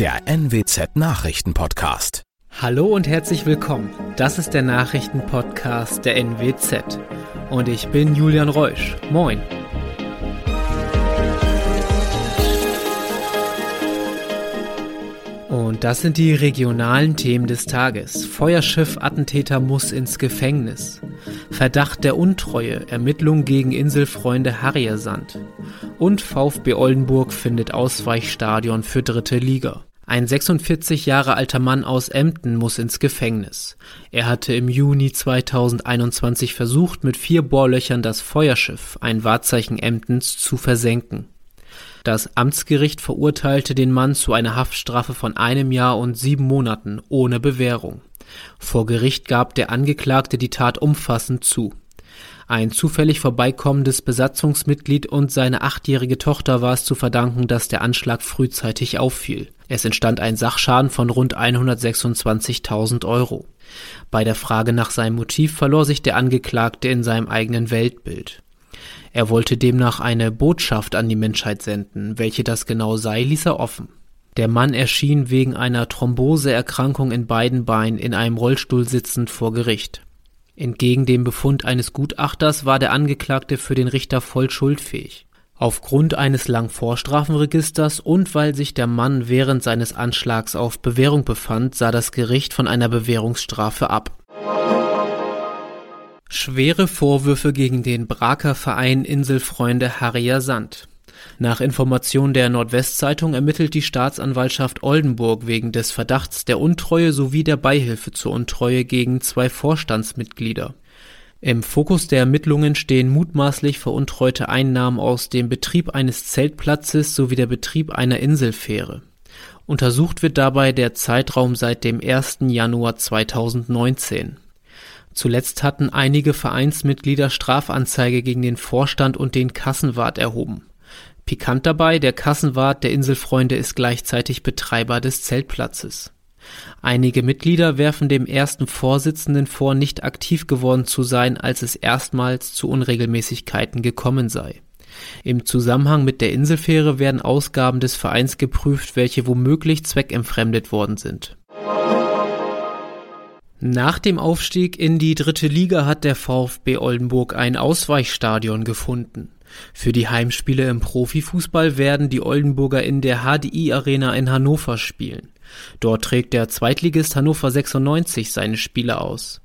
der NWZ Nachrichtenpodcast. Hallo und herzlich willkommen. Das ist der Nachrichtenpodcast der NWZ. Und ich bin Julian Reusch. Moin. Und das sind die regionalen Themen des Tages. Feuerschiff-Attentäter muss ins Gefängnis. Verdacht der Untreue, Ermittlung gegen Inselfreunde Harriersand. Und VfB Oldenburg findet Ausweichstadion für dritte Liga. Ein 46 Jahre alter Mann aus Emden muss ins Gefängnis. Er hatte im Juni 2021 versucht, mit vier Bohrlöchern das Feuerschiff, ein Wahrzeichen Emdens, zu versenken. Das Amtsgericht verurteilte den Mann zu einer Haftstrafe von einem Jahr und sieben Monaten ohne Bewährung. Vor Gericht gab der Angeklagte die Tat umfassend zu. Ein zufällig vorbeikommendes Besatzungsmitglied und seine achtjährige Tochter war es zu verdanken, dass der Anschlag frühzeitig auffiel. Es entstand ein Sachschaden von rund 126.000 Euro. Bei der Frage nach seinem Motiv verlor sich der Angeklagte in seinem eigenen Weltbild. Er wollte demnach eine Botschaft an die Menschheit senden, welche das genau sei, ließ er offen. Der Mann erschien wegen einer Thromboseerkrankung in beiden Beinen in einem Rollstuhl sitzend vor Gericht. Entgegen dem Befund eines Gutachters war der Angeklagte für den Richter voll schuldfähig. Aufgrund eines langen Vorstrafenregisters und weil sich der Mann während seines Anschlags auf Bewährung befand, sah das Gericht von einer Bewährungsstrafe ab. Schwere Vorwürfe gegen den Braker Verein Inselfreunde Harrier Sand. Nach Information der Nordwestzeitung ermittelt die Staatsanwaltschaft Oldenburg wegen des Verdachts der Untreue sowie der Beihilfe zur Untreue gegen zwei Vorstandsmitglieder. Im Fokus der Ermittlungen stehen mutmaßlich veruntreute Einnahmen aus dem Betrieb eines Zeltplatzes sowie der Betrieb einer Inselfähre. Untersucht wird dabei der Zeitraum seit dem 1. Januar 2019. Zuletzt hatten einige Vereinsmitglieder Strafanzeige gegen den Vorstand und den Kassenwart erhoben. Pikant dabei, der Kassenwart der Inselfreunde ist gleichzeitig Betreiber des Zeltplatzes. Einige Mitglieder werfen dem ersten Vorsitzenden vor, nicht aktiv geworden zu sein, als es erstmals zu Unregelmäßigkeiten gekommen sei. Im Zusammenhang mit der Inselfähre werden Ausgaben des Vereins geprüft, welche womöglich zweckentfremdet worden sind. Nach dem Aufstieg in die dritte Liga hat der VfB Oldenburg ein Ausweichstadion gefunden. Für die Heimspiele im Profifußball werden die Oldenburger in der HDI Arena in Hannover spielen. Dort trägt der Zweitligist Hannover 96 seine Spiele aus.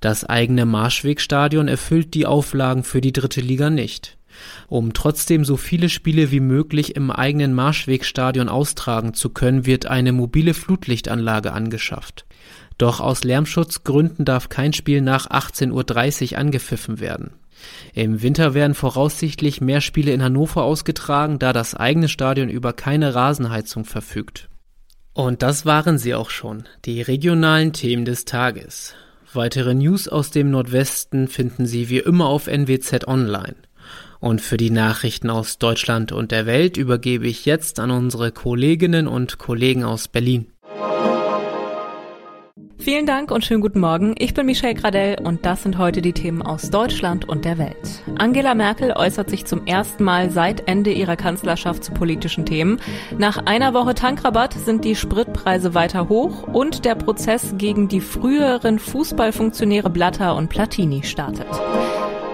Das eigene Marschwegstadion erfüllt die Auflagen für die dritte Liga nicht. Um trotzdem so viele Spiele wie möglich im eigenen Marschwegstadion austragen zu können, wird eine mobile Flutlichtanlage angeschafft. Doch aus Lärmschutzgründen darf kein Spiel nach 18.30 Uhr angepfiffen werden. Im Winter werden voraussichtlich mehr Spiele in Hannover ausgetragen, da das eigene Stadion über keine Rasenheizung verfügt. Und das waren sie auch schon, die regionalen Themen des Tages. Weitere News aus dem Nordwesten finden Sie wie immer auf NWZ Online. Und für die Nachrichten aus Deutschland und der Welt übergebe ich jetzt an unsere Kolleginnen und Kollegen aus Berlin. Vielen Dank und schönen guten Morgen. Ich bin Michelle Gradell und das sind heute die Themen aus Deutschland und der Welt. Angela Merkel äußert sich zum ersten Mal seit Ende ihrer Kanzlerschaft zu politischen Themen. Nach einer Woche Tankrabatt sind die Spritpreise weiter hoch und der Prozess gegen die früheren Fußballfunktionäre Blatter und Platini startet.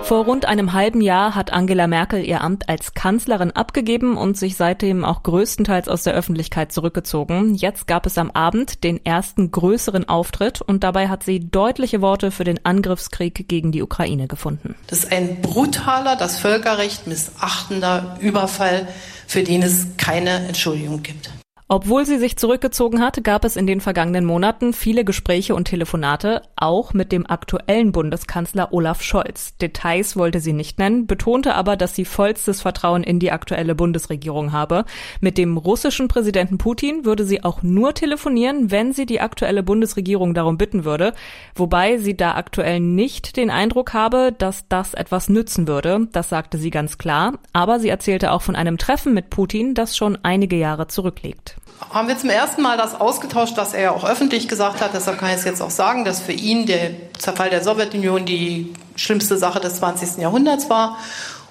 Vor rund einem halben Jahr hat Angela Merkel ihr Amt als Kanzlerin abgegeben und sich seitdem auch größtenteils aus der Öffentlichkeit zurückgezogen. Jetzt gab es am Abend den ersten größeren Auftritt und dabei hat sie deutliche Worte für den Angriffskrieg gegen die Ukraine gefunden. Das ist ein brutaler, das Völkerrecht missachtender Überfall, für den es keine Entschuldigung gibt. Obwohl sie sich zurückgezogen hat, gab es in den vergangenen Monaten viele Gespräche und Telefonate, auch mit dem aktuellen Bundeskanzler Olaf Scholz. Details wollte sie nicht nennen, betonte aber, dass sie vollstes Vertrauen in die aktuelle Bundesregierung habe. Mit dem russischen Präsidenten Putin würde sie auch nur telefonieren, wenn sie die aktuelle Bundesregierung darum bitten würde, wobei sie da aktuell nicht den Eindruck habe, dass das etwas nützen würde. Das sagte sie ganz klar, aber sie erzählte auch von einem Treffen mit Putin, das schon einige Jahre zurückliegt haben wir zum ersten Mal das ausgetauscht, was er ja auch öffentlich gesagt hat. Deshalb kann ich es jetzt auch sagen, dass für ihn der Zerfall der Sowjetunion die schlimmste Sache des 20. Jahrhunderts war.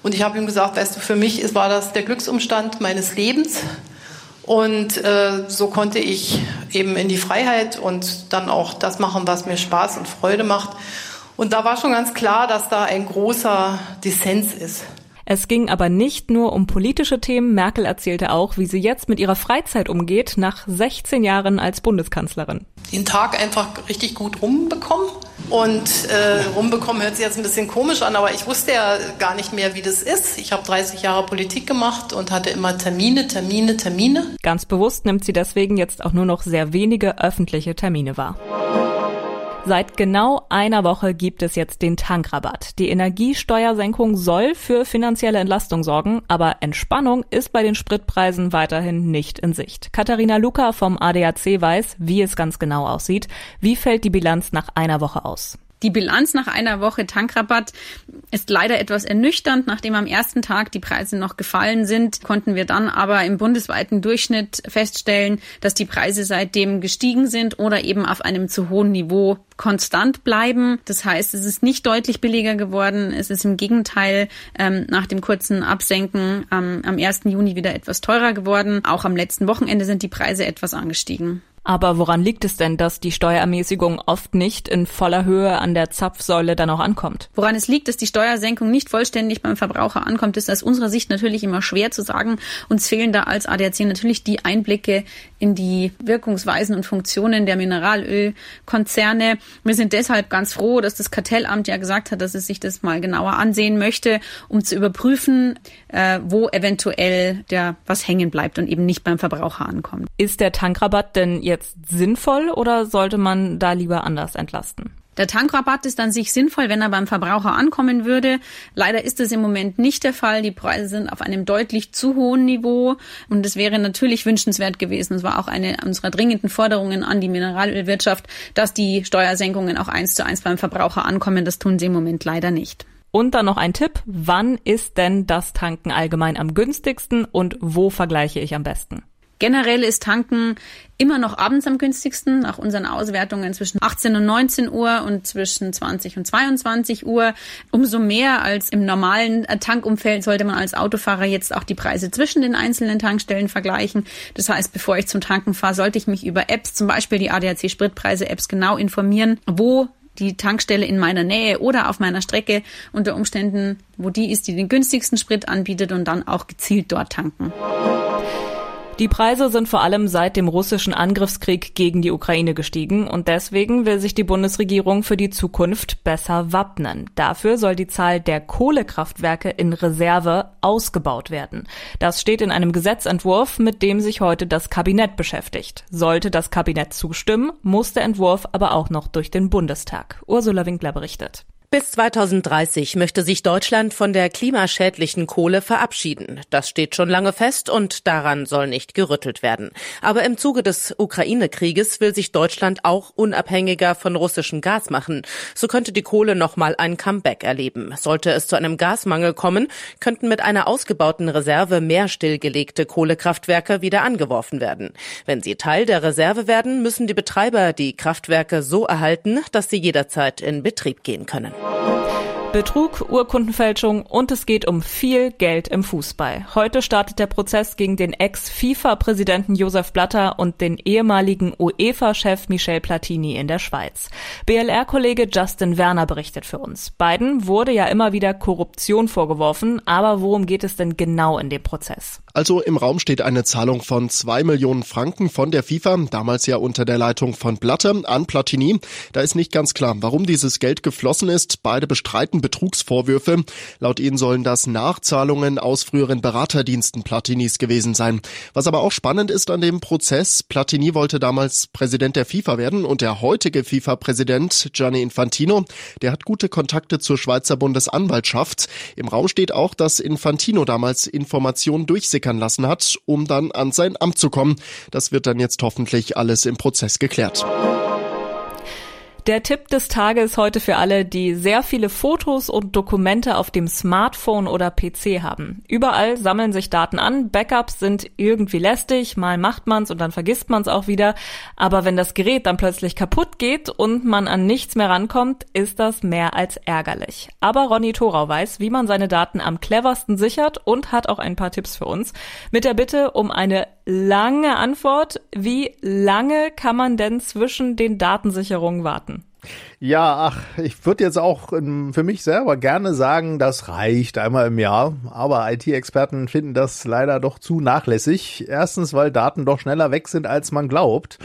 Und ich habe ihm gesagt, weißt du, für mich war das der Glücksumstand meines Lebens. Und äh, so konnte ich eben in die Freiheit und dann auch das machen, was mir Spaß und Freude macht. Und da war schon ganz klar, dass da ein großer Dissens ist. Es ging aber nicht nur um politische Themen. Merkel erzählte auch, wie sie jetzt mit ihrer Freizeit umgeht, nach 16 Jahren als Bundeskanzlerin. Den Tag einfach richtig gut rumbekommen. Und äh, rumbekommen hört sich jetzt ein bisschen komisch an, aber ich wusste ja gar nicht mehr, wie das ist. Ich habe 30 Jahre Politik gemacht und hatte immer Termine, Termine, Termine. Ganz bewusst nimmt sie deswegen jetzt auch nur noch sehr wenige öffentliche Termine wahr. Seit genau einer Woche gibt es jetzt den Tankrabatt. Die Energiesteuersenkung soll für finanzielle Entlastung sorgen, aber Entspannung ist bei den Spritpreisen weiterhin nicht in Sicht. Katharina Luca vom ADAC weiß, wie es ganz genau aussieht. Wie fällt die Bilanz nach einer Woche aus? Die Bilanz nach einer Woche Tankrabatt ist leider etwas ernüchternd. Nachdem am ersten Tag die Preise noch gefallen sind, konnten wir dann aber im bundesweiten Durchschnitt feststellen, dass die Preise seitdem gestiegen sind oder eben auf einem zu hohen Niveau konstant bleiben. Das heißt, es ist nicht deutlich billiger geworden. Es ist im Gegenteil ähm, nach dem kurzen Absenken ähm, am 1. Juni wieder etwas teurer geworden. Auch am letzten Wochenende sind die Preise etwas angestiegen. Aber woran liegt es denn, dass die Steuerermäßigung oft nicht in voller Höhe an der Zapfsäule dann auch ankommt? Woran es liegt, dass die Steuersenkung nicht vollständig beim Verbraucher ankommt, ist aus unserer Sicht natürlich immer schwer zu sagen. Uns fehlen da als ADAC natürlich die Einblicke in die Wirkungsweisen und Funktionen der Mineralölkonzerne. Wir sind deshalb ganz froh, dass das Kartellamt ja gesagt hat, dass es sich das mal genauer ansehen möchte, um zu überprüfen, äh, wo eventuell der was hängen bleibt und eben nicht beim Verbraucher ankommt. Ist der Tankrabatt denn jetzt sinnvoll oder sollte man da lieber anders entlasten? Der Tankrabatt ist an sich sinnvoll, wenn er beim Verbraucher ankommen würde. Leider ist es im Moment nicht der Fall. Die Preise sind auf einem deutlich zu hohen Niveau und es wäre natürlich wünschenswert gewesen. Es war auch eine unserer dringenden Forderungen an die Mineralölwirtschaft, dass die Steuersenkungen auch eins zu eins beim Verbraucher ankommen. Das tun sie im Moment leider nicht. Und dann noch ein Tipp. Wann ist denn das Tanken allgemein am günstigsten und wo vergleiche ich am besten? Generell ist Tanken immer noch abends am günstigsten, nach unseren Auswertungen zwischen 18 und 19 Uhr und zwischen 20 und 22 Uhr. Umso mehr als im normalen Tankumfeld sollte man als Autofahrer jetzt auch die Preise zwischen den einzelnen Tankstellen vergleichen. Das heißt, bevor ich zum Tanken fahre, sollte ich mich über Apps, zum Beispiel die ADAC Spritpreise Apps genau informieren, wo die Tankstelle in meiner Nähe oder auf meiner Strecke unter Umständen, wo die ist, die den günstigsten Sprit anbietet und dann auch gezielt dort tanken. Die Preise sind vor allem seit dem russischen Angriffskrieg gegen die Ukraine gestiegen und deswegen will sich die Bundesregierung für die Zukunft besser wappnen. Dafür soll die Zahl der Kohlekraftwerke in Reserve ausgebaut werden. Das steht in einem Gesetzentwurf, mit dem sich heute das Kabinett beschäftigt. Sollte das Kabinett zustimmen, muss der Entwurf aber auch noch durch den Bundestag. Ursula Winkler berichtet. Bis 2030 möchte sich Deutschland von der klimaschädlichen Kohle verabschieden. Das steht schon lange fest und daran soll nicht gerüttelt werden. Aber im Zuge des Ukraine-Krieges will sich Deutschland auch unabhängiger von russischem Gas machen. So könnte die Kohle nochmal ein Comeback erleben. Sollte es zu einem Gasmangel kommen, könnten mit einer ausgebauten Reserve mehr stillgelegte Kohlekraftwerke wieder angeworfen werden. Wenn sie Teil der Reserve werden, müssen die Betreiber die Kraftwerke so erhalten, dass sie jederzeit in Betrieb gehen können. Bye. Betrug, Urkundenfälschung und es geht um viel Geld im Fußball. Heute startet der Prozess gegen den Ex-FIFA-Präsidenten Josef Blatter und den ehemaligen UEFA-Chef Michel Platini in der Schweiz. BLR-Kollege Justin Werner berichtet für uns. Beiden wurde ja immer wieder Korruption vorgeworfen, aber worum geht es denn genau in dem Prozess? Also im Raum steht eine Zahlung von zwei Millionen Franken von der FIFA, damals ja unter der Leitung von Blatter, an Platini. Da ist nicht ganz klar, warum dieses Geld geflossen ist. Beide bestreiten Betrugsvorwürfe. Laut ihnen sollen das Nachzahlungen aus früheren Beraterdiensten Platinis gewesen sein. Was aber auch spannend ist an dem Prozess, Platini wollte damals Präsident der FIFA werden und der heutige FIFA-Präsident Gianni Infantino, der hat gute Kontakte zur Schweizer Bundesanwaltschaft. Im Raum steht auch, dass Infantino damals Informationen durchsickern lassen hat, um dann an sein Amt zu kommen. Das wird dann jetzt hoffentlich alles im Prozess geklärt. Der Tipp des Tages heute für alle, die sehr viele Fotos und Dokumente auf dem Smartphone oder PC haben. Überall sammeln sich Daten an, Backups sind irgendwie lästig, mal macht man's und dann vergisst man's auch wieder. Aber wenn das Gerät dann plötzlich kaputt geht und man an nichts mehr rankommt, ist das mehr als ärgerlich. Aber Ronny Thorau weiß, wie man seine Daten am cleversten sichert und hat auch ein paar Tipps für uns. Mit der Bitte um eine lange Antwort. Wie lange kann man denn zwischen den Datensicherungen warten? Ja, ach, ich würde jetzt auch ähm, für mich selber gerne sagen, das reicht einmal im Jahr. Aber IT-Experten finden das leider doch zu nachlässig. Erstens, weil Daten doch schneller weg sind, als man glaubt.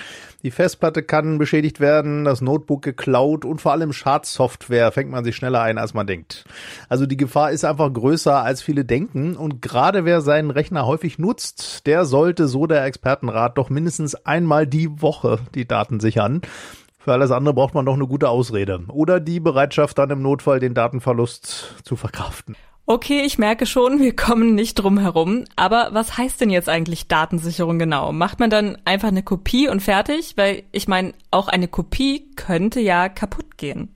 Die Festplatte kann beschädigt werden, das Notebook geklaut und vor allem Schadsoftware fängt man sich schneller ein, als man denkt. Also die Gefahr ist einfach größer, als viele denken. Und gerade wer seinen Rechner häufig nutzt, der sollte, so der Expertenrat, doch mindestens einmal die Woche die Daten sichern. Für alles andere braucht man doch eine gute Ausrede. Oder die Bereitschaft, dann im Notfall den Datenverlust zu verkraften. Okay, ich merke schon, wir kommen nicht drum herum. Aber was heißt denn jetzt eigentlich Datensicherung genau? Macht man dann einfach eine Kopie und fertig? Weil ich meine, auch eine Kopie könnte ja kaputt gehen.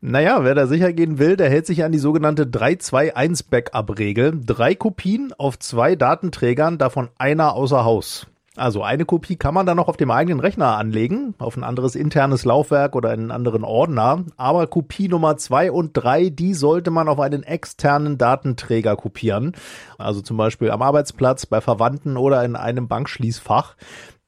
Naja, wer da sicher gehen will, der hält sich an die sogenannte 3-2-1-Backup-Regel. Drei Kopien auf zwei Datenträgern, davon einer außer Haus. Also eine Kopie kann man dann noch auf dem eigenen Rechner anlegen, auf ein anderes internes Laufwerk oder einen anderen Ordner. Aber Kopie Nummer zwei und drei, die sollte man auf einen externen Datenträger kopieren. Also zum Beispiel am Arbeitsplatz, bei Verwandten oder in einem Bankschließfach.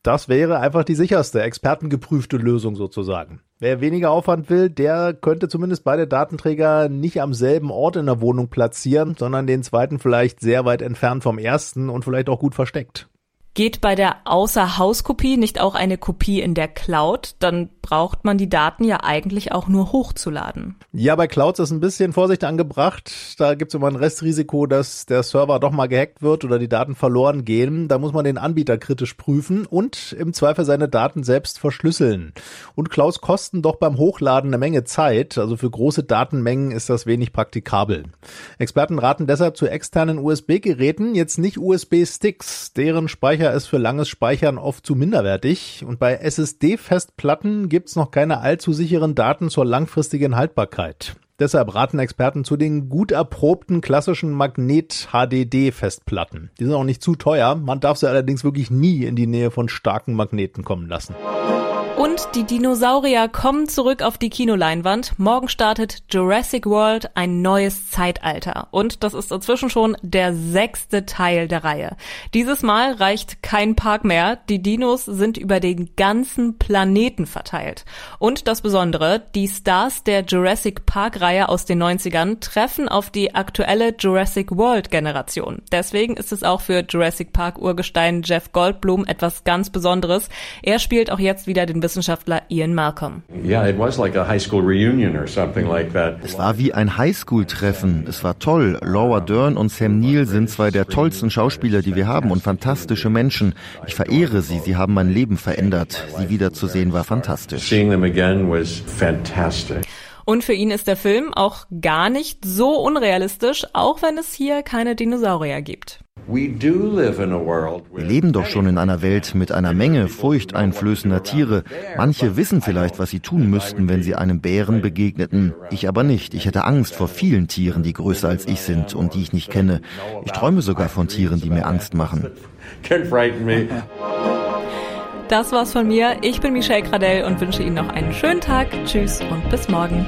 Das wäre einfach die sicherste, expertengeprüfte Lösung sozusagen. Wer weniger Aufwand will, der könnte zumindest beide Datenträger nicht am selben Ort in der Wohnung platzieren, sondern den zweiten vielleicht sehr weit entfernt vom ersten und vielleicht auch gut versteckt. Geht bei der Außerhauskopie nicht auch eine Kopie in der Cloud? Dann braucht man die Daten ja eigentlich auch nur hochzuladen. Ja, bei Clouds ist ein bisschen Vorsicht angebracht. Da gibt es immer ein Restrisiko, dass der Server doch mal gehackt wird oder die Daten verloren gehen. Da muss man den Anbieter kritisch prüfen und im Zweifel seine Daten selbst verschlüsseln. Und Clouds kosten doch beim Hochladen eine Menge Zeit. Also für große Datenmengen ist das wenig praktikabel. Experten raten deshalb zu externen USB-Geräten, jetzt nicht USB-Sticks. Deren Speicher ist für langes Speichern oft zu minderwertig. Und bei SSD-Festplatten gibt gibt's noch keine allzu sicheren Daten zur langfristigen Haltbarkeit. Deshalb raten Experten zu den gut erprobten klassischen Magnet-HDD-Festplatten. Die sind auch nicht zu teuer, man darf sie allerdings wirklich nie in die Nähe von starken Magneten kommen lassen. Und die Dinosaurier kommen zurück auf die Kinoleinwand. Morgen startet Jurassic World ein neues Zeitalter. Und das ist inzwischen schon der sechste Teil der Reihe. Dieses Mal reicht kein Park mehr. Die Dinos sind über den ganzen Planeten verteilt. Und das Besondere, die Stars der Jurassic Park Reihe aus den 90ern treffen auf die aktuelle Jurassic World Generation. Deswegen ist es auch für Jurassic Park Urgestein Jeff Goldblum etwas ganz Besonderes. Er spielt auch jetzt wieder den Wissenschaftler Ian Malcolm. Es war wie ein Highschool-Treffen. Es war toll. Laura Dern und Sam Neill sind zwei der tollsten Schauspieler, die wir haben und fantastische Menschen. Ich verehre sie. Sie haben mein Leben verändert. Sie wiederzusehen war fantastisch. Und für ihn ist der Film auch gar nicht so unrealistisch, auch wenn es hier keine Dinosaurier gibt. Wir leben doch schon in einer Welt mit einer Menge furchteinflößender Tiere. Manche wissen vielleicht, was sie tun müssten, wenn sie einem Bären begegneten. Ich aber nicht. Ich hätte Angst vor vielen Tieren, die größer als ich sind und die ich nicht kenne. Ich träume sogar von Tieren, die mir Angst machen. Das war's von mir. Ich bin Michelle Gradell und wünsche Ihnen noch einen schönen Tag. Tschüss und bis morgen.